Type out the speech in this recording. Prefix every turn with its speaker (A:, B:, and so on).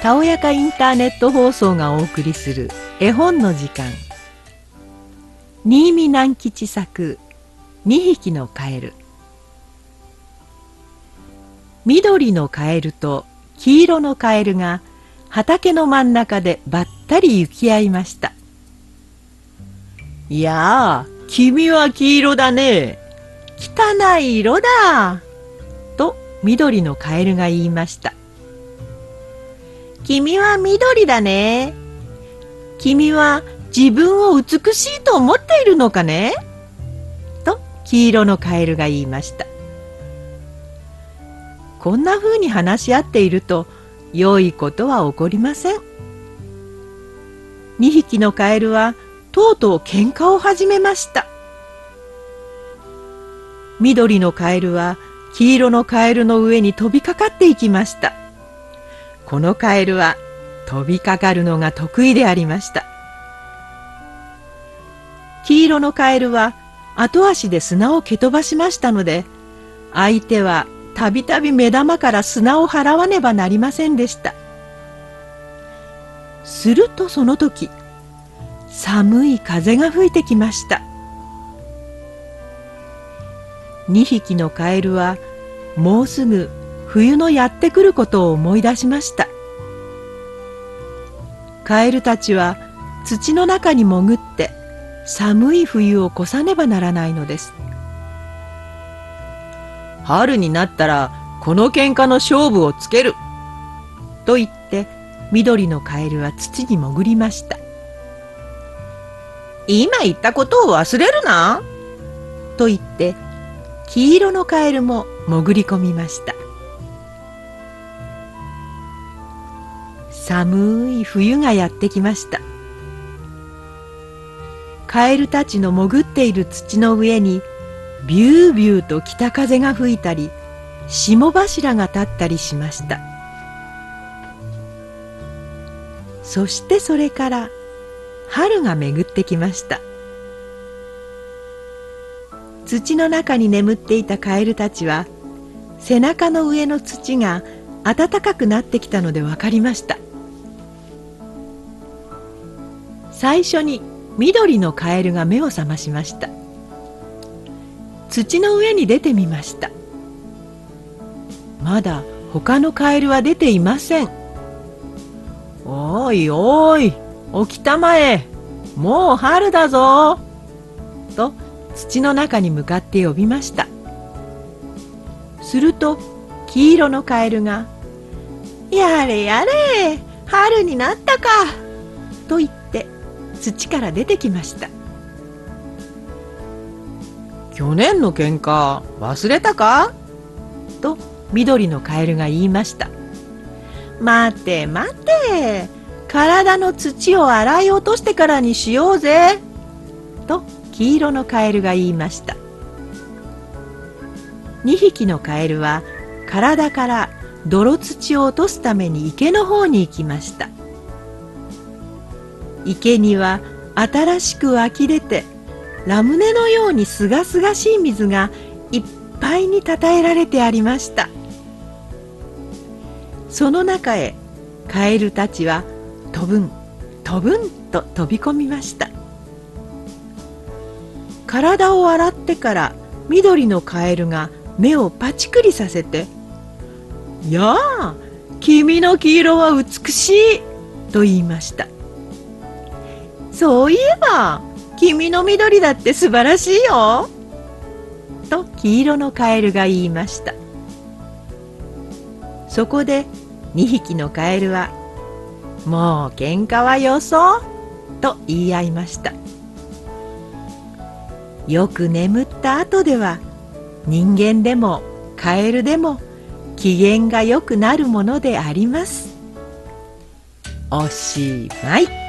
A: たおやかインターネット放送がお送りする絵本の時間。新見南吉作2匹のカエル。緑のカエルと黄色のカエルが畑の真ん中でばったり行き合いました。いやあ君は黄色だね。汚い色だと緑のカエルが言いました君は緑だね。君は自分を美しいと思っているのかねと黄色のカエルが言いました。こんな風に話し合っていると良いことは起こりません。2匹のカエルはとうとう喧嘩を始めました。緑のカエルは黄色のカエルの上に飛びかかっていきました。このカエルは飛びかかるのが得意でありました。黄色のカエルは後足で砂を蹴飛ばしましたので相手はたびたび目玉から砂を払わねばなりませんでした。するとその時寒い風が吹いてきました。2匹のカエルはもうすぐ冬のやってくることを思い出しました。カエルたちは土の中に潜って寒い冬を越さねばならないのです。春になったらこの喧嘩の勝負をつける。と言って緑のカエルは土に潜りました。今言ったことを忘れるな。と言って黄色のカエルも潜り込みました。寒い冬がやってきました。カエルたちの潜っている土の上にビュービューと北風が吹いたり霜柱が立ったりしました。そしてそれから春が巡ってきました。土の中に眠っていたカエルたちは背中の上の土が暖かくなってきたので分かりました。最初に緑のカエルが目を覚ましました。土の上に出てみました。まだ他のカエルは出ていません。おいおい起きたまえもう春だぞ。と土の中に向かって呼びました。すると黄色のカエルが「やれやれ春になったか」と言って土から出てきました。去年の喧嘩忘れたか？と緑のカエルが言いました。待て待て体の土を洗い落としてからにしようぜ。と黄色のカエルが言いました。2匹のカエルは体から泥土を落とすために池の方に行きました。池には新しく湧き出てラムネのようにすがすがしい水がいっぱいにたたえられてありました。その中へカエルたちは飛ぶん飛ぶんと飛び込みました。体を洗ってから緑のカエルが目をパチクリさせて「やあ君の黄色は美しい」と言いましたそういえば君の緑だって素晴らしいよ」と黄色のカエルが言いました。そこで2匹のカエルは「もう喧嘩はよそう」と言い合いました。よく眠った後では人間でもカエルでも機嫌が良くなるものであります。おしまい。